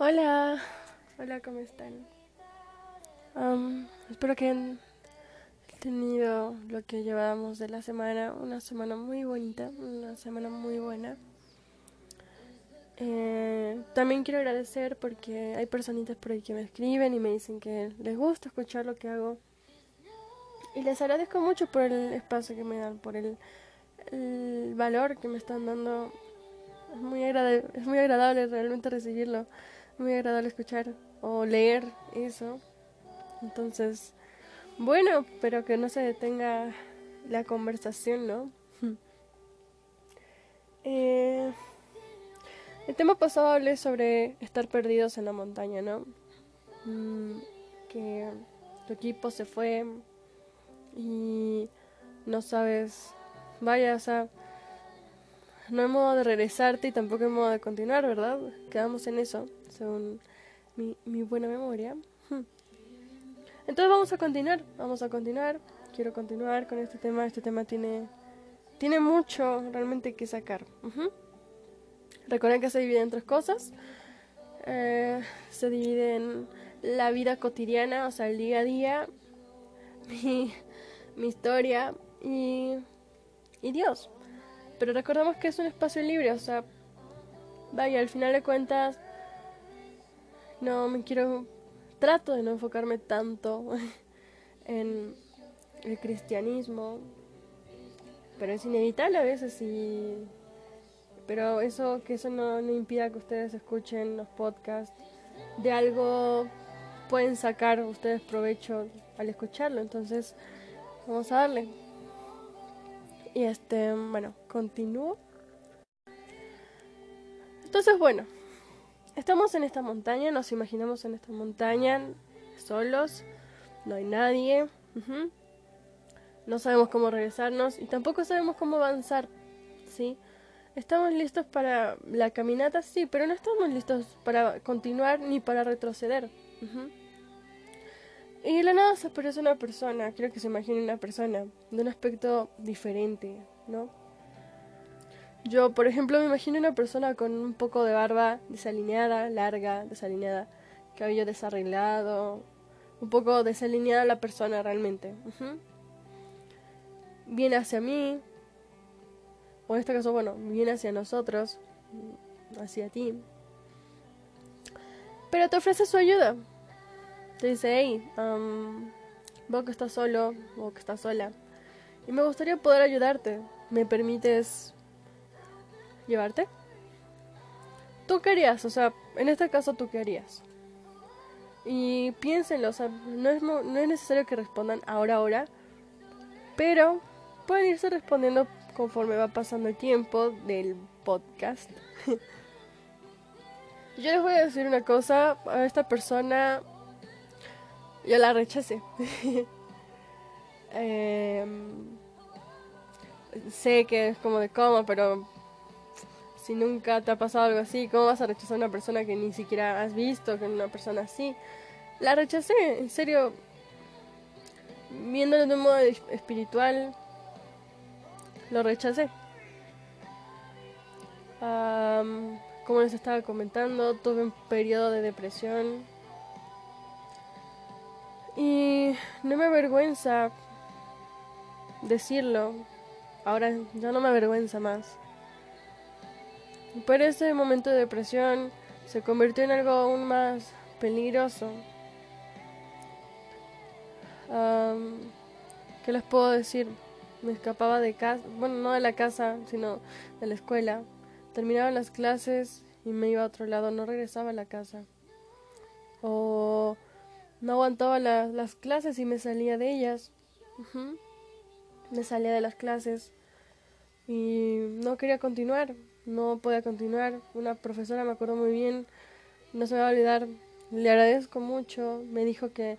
Hola, hola, ¿cómo están? espero que hayan tenido lo que llevábamos de la semana, una semana muy bonita, una semana muy buena. Eh, también quiero agradecer porque hay personitas por ahí que me escriben y me dicen que les gusta escuchar lo que hago. Y les agradezco mucho por el espacio que me dan, por el, el valor que me están dando. Es muy, es muy agradable realmente recibirlo muy agradable escuchar o leer eso. Entonces, bueno, pero que no se detenga la conversación, ¿no? eh, el tema pasado hablé sobre estar perdidos en la montaña, ¿no? Mm, que tu equipo se fue y no sabes, vaya, o sea, no hay modo de regresarte y tampoco hay modo de continuar, ¿verdad? Quedamos en eso según mi, mi buena memoria. Hmm. Entonces vamos a continuar, vamos a continuar. Quiero continuar con este tema. Este tema tiene, tiene mucho realmente que sacar. Recuerden que se divide en tres cosas. Eh, se divide en la vida cotidiana, o sea, el día a día, mi, mi historia y, y Dios. Pero recordemos que es un espacio libre, o sea, vaya, al final de cuentas, no me quiero, trato de no enfocarme tanto en el cristianismo, pero es inevitable a veces y... Pero eso, que eso no, no impida que ustedes escuchen los podcasts. De algo pueden sacar ustedes provecho al escucharlo. Entonces, vamos a darle. Y este, bueno, continúo. Entonces, bueno, Estamos en esta montaña, nos imaginamos en esta montaña solos, no hay nadie, no sabemos cómo regresarnos y tampoco sabemos cómo avanzar, ¿sí? Estamos listos para la caminata, sí, pero no estamos listos para continuar ni para retroceder. Y la nada se aparece una persona, quiero que se imagine una persona de un aspecto diferente, ¿no? Yo, por ejemplo, me imagino una persona con un poco de barba desalineada, larga, desalineada, cabello desarreglado, un poco desalineada la persona realmente. Viene hacia mí, o en este caso, bueno, viene hacia nosotros, hacia ti. Pero te ofrece su ayuda. Te dice, hey, um, que estás solo, vos que estás sola. Y me gustaría poder ayudarte. ¿Me permites llevarte. ¿Tú qué harías? O sea, en este caso, ¿tú qué harías? Y piénsenlo, o sea, no es, no es necesario que respondan ahora, ahora, pero pueden irse respondiendo conforme va pasando el tiempo del podcast. Yo les voy a decir una cosa, a esta persona yo la rechacé. Em, sé que es como de coma, pero si nunca te ha pasado algo así, ¿cómo vas a rechazar a una persona que ni siquiera has visto, con una persona así? La rechacé, en serio, viéndolo de un modo espiritual, lo rechacé. como les estaba comentando, tuve un periodo de depresión. Y no me avergüenza decirlo. Ahora ya no me avergüenza más. Pero ese momento de depresión se convirtió en algo aún más peligroso. ¿Qué les puedo decir? Me escapaba de casa, bueno, no de la casa, sino de la escuela. Terminaba las clases y me iba a otro lado, no regresaba a la casa. O no aguantaba las clases y me salía de ellas. Me salía de las clases y no quería continuar no podía continuar. Una profesora me acuerdo muy bien, no se me va a olvidar, le agradezco mucho, me dijo que,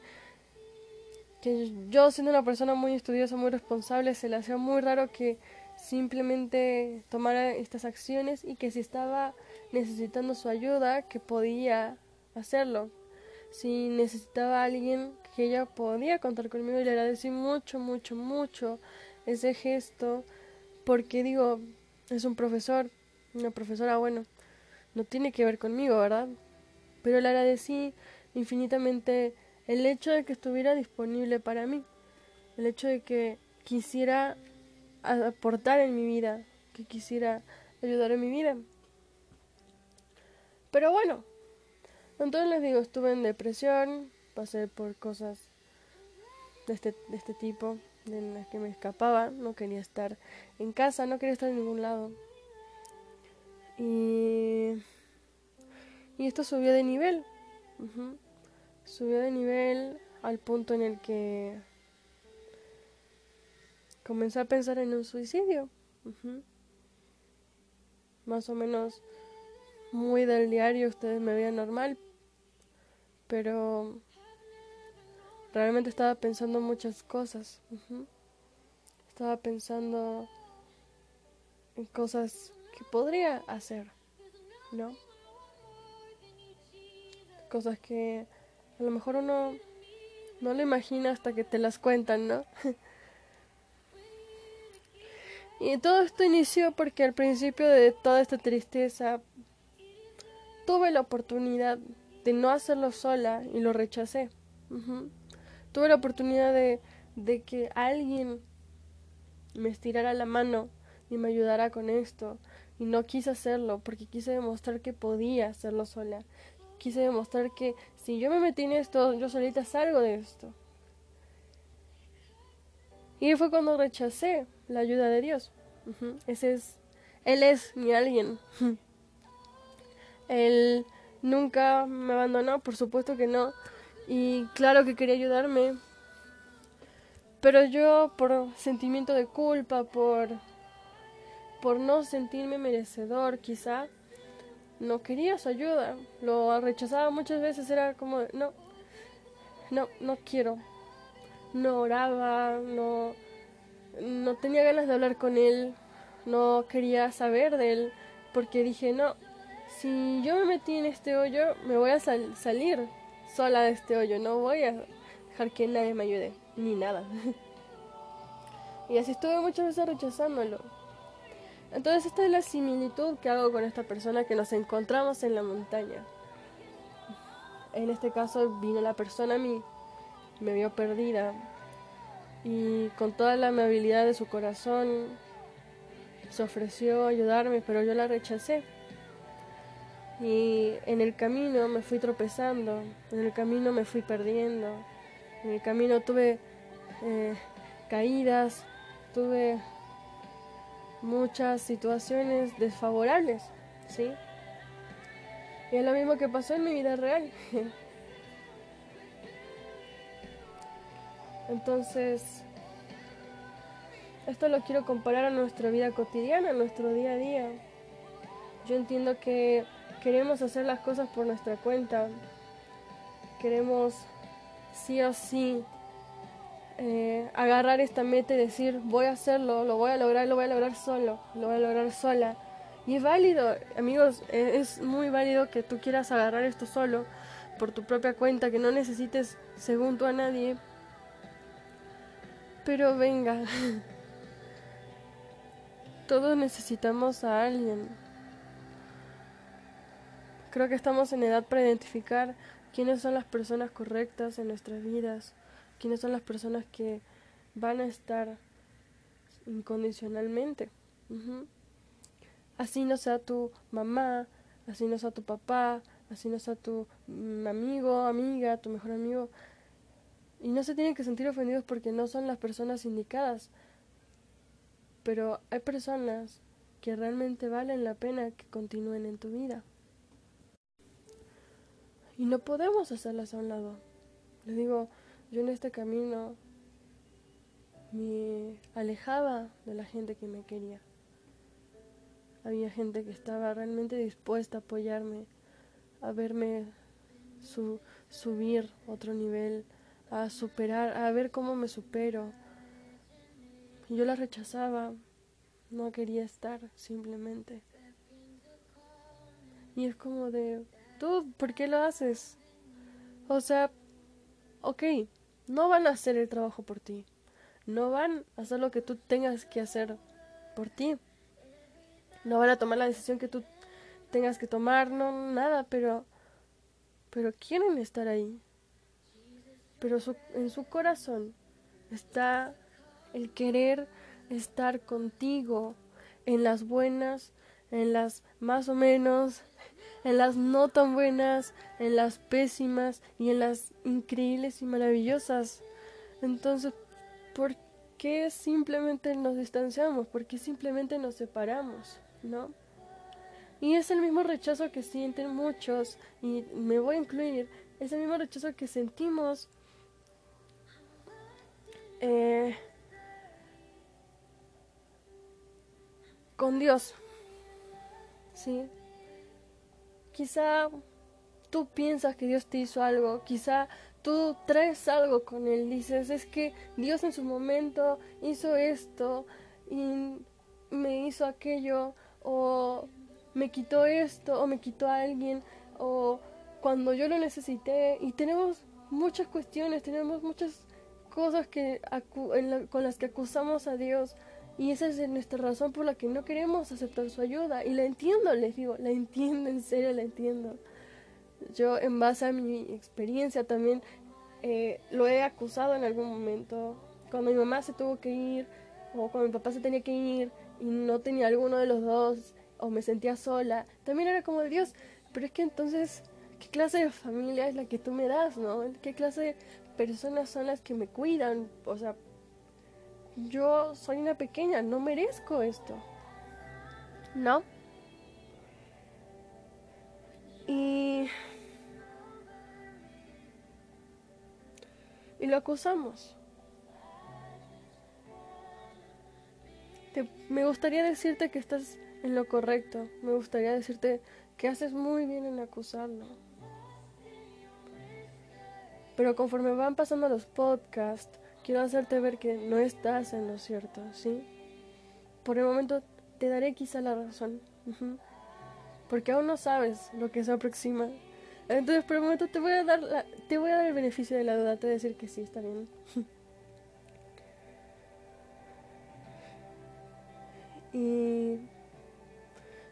que yo siendo una persona muy estudiosa, muy responsable, se le hacía muy raro que simplemente tomara estas acciones y que si estaba necesitando su ayuda, que podía hacerlo. Si necesitaba a alguien, que ella podía contar conmigo y le agradecí mucho, mucho, mucho ese gesto, porque digo, es un profesor, una profesora, bueno, no tiene que ver conmigo, ¿verdad? Pero le agradecí infinitamente el hecho de que estuviera disponible para mí, el hecho de que quisiera aportar en mi vida, que quisiera ayudar en mi vida. Pero bueno, entonces les digo, estuve en depresión, pasé por cosas de este, de este tipo, en las que me escapaba, no quería estar en casa, no quería estar en ningún lado. Y, y esto subió de nivel. Subió de nivel al punto en el que comencé a pensar en un suicidio. Más o menos muy del diario, ustedes me veían normal, pero realmente estaba pensando muchas cosas. Estaba pensando en cosas que podría hacer, ¿no? Cosas que a lo mejor uno no lo imagina hasta que te las cuentan, ¿no? y todo esto inició porque al principio de toda esta tristeza tuve la oportunidad de no hacerlo sola y lo rechacé. Tuve la oportunidad de, de que alguien me estirara la mano y me ayudara con esto. Y no quise hacerlo porque quise demostrar que podía hacerlo sola. Quise demostrar que si yo me metí en esto, yo solita salgo de esto. Y fue cuando rechacé la ayuda de Dios. Ese es, Él es mi alguien. Él nunca me abandonó, por supuesto que no. Y claro que quería ayudarme. Pero yo por sentimiento de culpa, por por no sentirme merecedor, quizá no quería su ayuda. Lo rechazaba muchas veces, era como, no, no, no quiero. No oraba, no, no tenía ganas de hablar con él, no quería saber de él, porque dije, no, si yo me metí en este hoyo, me voy a salir sola de este hoyo, no voy a dejar que nadie me ayude, ni nada. y así estuve muchas veces rechazándolo. Entonces esta es la similitud que hago con esta persona que nos encontramos en la montaña. En este caso vino la persona a mí, me vio perdida y con toda la amabilidad de su corazón se ofreció a ayudarme, pero yo la rechacé. Y en el camino me fui tropezando, en el camino me fui perdiendo, en el camino tuve eh, caídas, tuve muchas situaciones desfavorables, ¿sí? Y es lo mismo que pasó en mi vida real. Entonces, esto lo quiero comparar a nuestra vida cotidiana, a nuestro día a día. Yo entiendo que queremos hacer las cosas por nuestra cuenta, queremos sí o sí eh, agarrar esta meta y decir voy a hacerlo, lo voy a lograr, lo voy a lograr solo, lo voy a lograr sola. Y es válido, amigos, e-, es muy válido que tú quieras agarrar esto solo, por tu propia cuenta, que no necesites, según tú, a nadie. Pero venga, todos necesitamos a alguien. Creo que estamos en edad para identificar quiénes son las personas correctas en nuestras vidas, quiénes son las personas que van a estar incondicionalmente. Así no sea tu mamá, así no sea tu papá, así no sea tu mm, amigo, amiga, tu mejor amigo. Y no se tienen que sentir ofendidos porque no son las personas indicadas. Pero hay personas que realmente valen la pena que continúen en tu vida. Y no podemos hacerlas a un lado. Les digo, yo en este camino me alejaba de la gente que me quería. Había gente que estaba realmente dispuesta a apoyarme, a verme subir otro nivel, a superar, a ver cómo me supero. Y yo la rechazaba, no quería estar simplemente. Y es como de, ¿Tú por qué lo haces? O sea, ok, no van a hacer el trabajo por ti. No van a hacer lo que tú tengas que hacer por ti. No van a tomar la decisión que tú tengas que tomar, no, nada, pero pero quieren estar ahí. Pero en su corazón está el querer estar contigo en las buenas, en las más o menos, en las no tan buenas, en las pésimas y en las increíbles y maravillosas. Entonces, ¿por qué simplemente nos distanciamos? ¿Por qué simplemente nos separamos? ¿No? Y es el mismo rechazo que sienten muchos, y me voy a incluir, es el mismo rechazo que sentimos eh, con Dios. ¿Sí? Quizá tú piensas que Dios te hizo algo, quizá tú traes algo con Él, dices, es que Dios en su momento hizo esto y me hizo aquello, o me quitó esto, o me quitó a alguien, o cuando yo lo necesité, y tenemos muchas cuestiones, tenemos muchas cosas que con las que acusamos a Dios y esa es nuestra razón por la que no queremos aceptar su ayuda. Y la entiendo, les digo, la entiendo, en serio la entiendo. Yo en base a mi experiencia también eh, lo he acusado en algún momento. Cuando mi mamá se tuvo que ir o cuando mi papá se tenía que ir y no tenía alguno de los dos o me sentía sola, también era como Dios, pero es que entonces, ¿qué clase de familia es la que tú me das, no? ¿Qué clase de personas son las que me cuidan? O sea, yo soy una pequeña, no merezco esto. ¿No? Y... Y lo acusamos. me gustaría decirte que estás en lo correcto. Me gustaría decirte que haces muy bien en acusarlo. Pero conforme van pasando los podcasts, quiero hacerte ver que no estás en lo cierto, ¿sí? Por el momento te daré quizá la razón, porque aún no sabes lo que se aproxima. Entonces por el momento te voy a dar la, te voy a dar el beneficio de la duda, te voy a decir que sí, está bien. y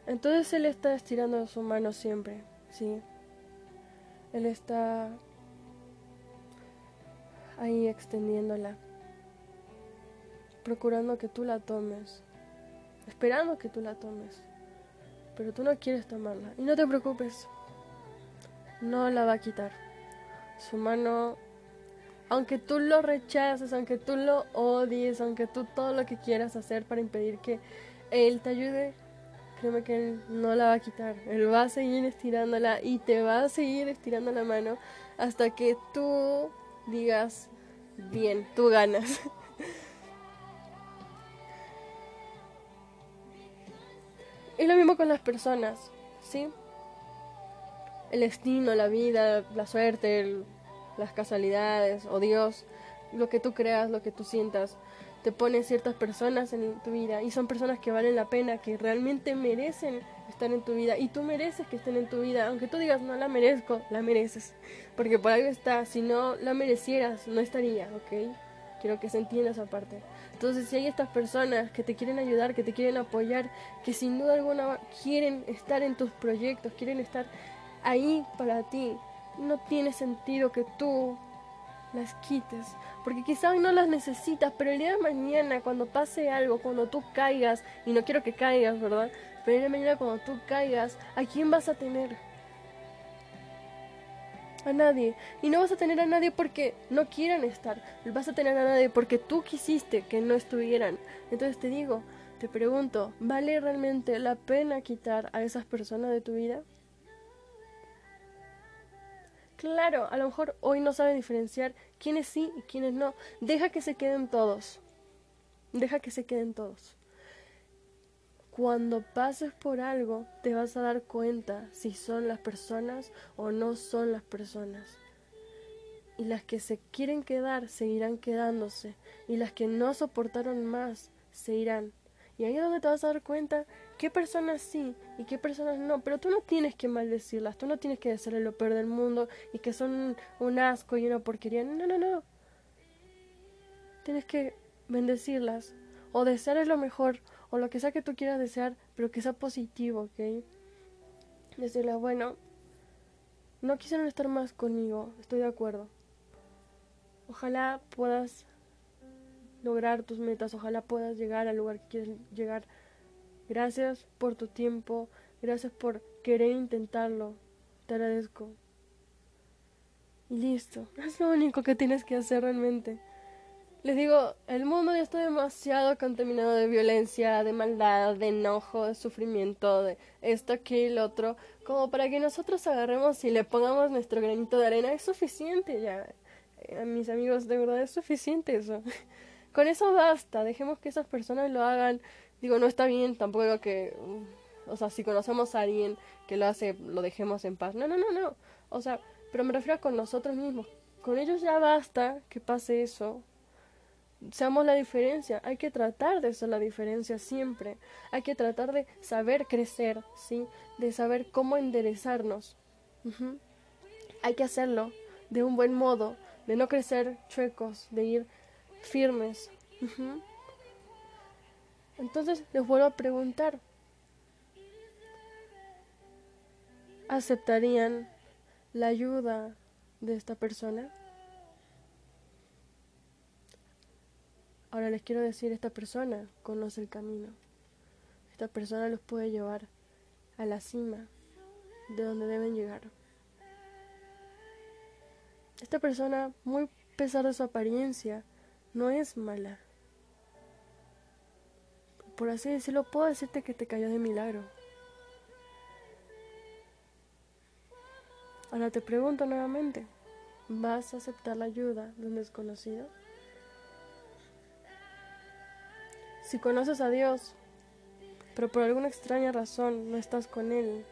entonces él está estirando su mano siempre, ¿sí? Él está ahí extendiéndola, procurando que tú la tomes, esperando que tú la tomes, pero tú no quieres tomarla. Y no te preocupes, no la va a quitar. Su mano, aunque tú lo rechaces, aunque tú lo odies, aunque tú todo lo que quieras hacer para impedir que Él te ayude, créeme que Él no la va a quitar. Él va a seguir estirándola y te va a seguir estirando la mano hasta que tú digas, bien, tú ganas. y lo mismo con las personas, ¿sí? El destino, la vida, la suerte, las casualidades o Dios, lo que tú creas, lo que tú sientas, te pone ciertas personas en tu vida y son personas que valen la pena, que realmente merecen estar en tu vida y tú mereces que estén en tu vida, aunque tú digas no la merezco, la mereces, porque por algo está, si no la merecieras no estaría, ¿ok? Quiero que se entienda esa parte. Entonces, si hay estas personas que te quieren ayudar, que te quieren apoyar, que sin duda alguna quieren estar en tus proyectos, quieren estar ahí para ti, no tiene sentido que tú las quites, porque quizá no las necesitas, pero el día de mañana cuando pase algo, cuando tú caigas, y no quiero que caigas, ¿verdad? Pero el día de mañana cuando tú caigas, ¿a quién vas a tener? A nadie. Y no vas a tener a nadie porque no quieran estar. Vas a tener a nadie porque tú quisiste que no estuvieran. Entonces te digo, te pregunto, ¿vale realmente la pena quitar a esas personas de tu vida? Claro, a lo mejor hoy no saben diferenciar quiénes sí y quiénes no. Deja que se queden todos. Deja que se queden todos. Cuando pases por algo, te vas a dar cuenta si son las personas o no son las personas. Y las que se quieren quedar seguirán quedándose. Y las que no soportaron más se irán. Y ahí es donde te vas a dar cuenta qué personas sí y qué personas no. Pero tú no tienes que maldecirlas, tú no tienes que decirle lo peor del mundo y que son un asco y una porquería. No, no, no. Tienes que bendecirlas o desearles lo mejor o lo que sea que tú quieras desear, pero que sea positivo, ¿ok? Decirle, bueno, no quisieron estar más conmigo, estoy de acuerdo. Ojalá puedas lograr tus metas, ojalá puedas llegar al lugar que quieres llegar. Gracias por tu tiempo, gracias por querer intentarlo, te agradezco. Y listo, es lo único que tienes que hacer realmente. Les digo, el mundo ya está demasiado contaminado de violencia, de maldad, de enojo, de sufrimiento, de esto, aquí y lo otro, como para que nosotros agarremos y le pongamos nuestro granito de arena. Es suficiente ya. Eh, mis amigos, de verdad es suficiente eso. Con eso basta, dejemos que esas personas lo hagan. Digo, no está bien tampoco que, o sea, si conocemos a alguien que lo hace, lo dejemos en paz. No, no, no, no. O sea, pero me refiero a con nosotros mismos. Con ellos ya basta que pase eso, seamos la diferencia, hay que tratar de ser la diferencia siempre, hay que tratar de saber crecer, ¿sí? De saber cómo enderezarnos. Hay que hacerlo de un buen modo, de no crecer chuecos, de ir firmes. Entonces les vuelvo a preguntar, ¿aceptarían la ayuda de esta persona? Ahora les quiero decir, esta persona conoce el camino. Esta persona los puede llevar a la cima de donde deben llegar. Esta persona, muy pesar de su apariencia, no es mala. Por así decirlo, puedo decirte que te cayó de milagro. Ahora te pregunto nuevamente, ¿vas a aceptar la ayuda de un desconocido? Si conoces a Dios, pero por alguna extraña razón no estás con Él,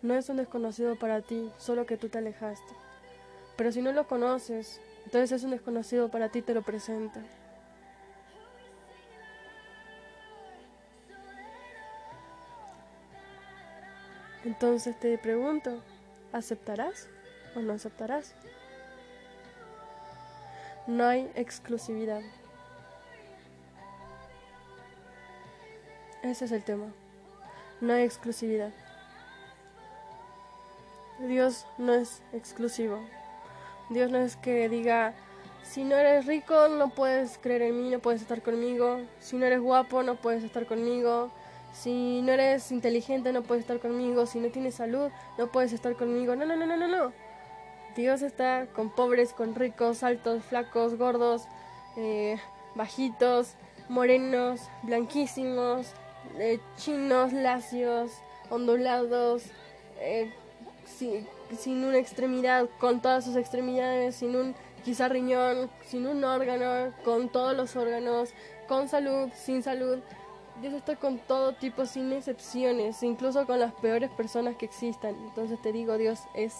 no es un desconocido para ti, solo que tú te alejaste. Pero si no lo conoces, entonces es un desconocido para ti, te lo presenta. Entonces te pregunto, ¿aceptarás o no aceptarás? No hay exclusividad. Ese es el tema. No hay exclusividad. Dios no es exclusivo. Dios no es que diga, si no eres rico no puedes creer en mí, no puedes estar conmigo. Si no eres guapo no puedes estar conmigo. Si no eres inteligente no puedes estar conmigo. Si no tienes salud no puedes estar conmigo. No, no, no, no, no, no. Dios está con pobres, con ricos, altos, flacos, gordos, eh, bajitos, morenos, blanquísimos, eh, chinos, lacios, ondulados, eh, sin, una extremidad, con todas sus extremidades, sin un quizá riñón, sin un órgano, con todos los órganos, con salud, sin salud. Dios está con todo tipo, sin excepciones, incluso con las peores personas que existan. Entonces te digo, Dios es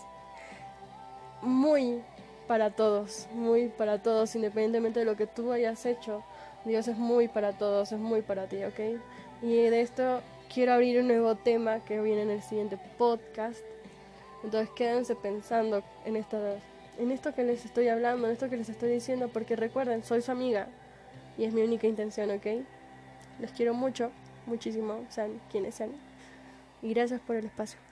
muy para todos, muy para todos, independientemente de lo que tú hayas hecho. Dios es muy para todos, es muy para ti, ¿ok? Y de esto quiero abrir un nuevo tema que viene en el siguiente podcast. Entonces quédense pensando en, esta, en esto que les estoy hablando, en esto que les estoy diciendo, porque recuerden, soy su amiga y es mi única intención, ¿ok? Les quiero mucho, muchísimo, sean quienes sean. Y gracias por el espacio.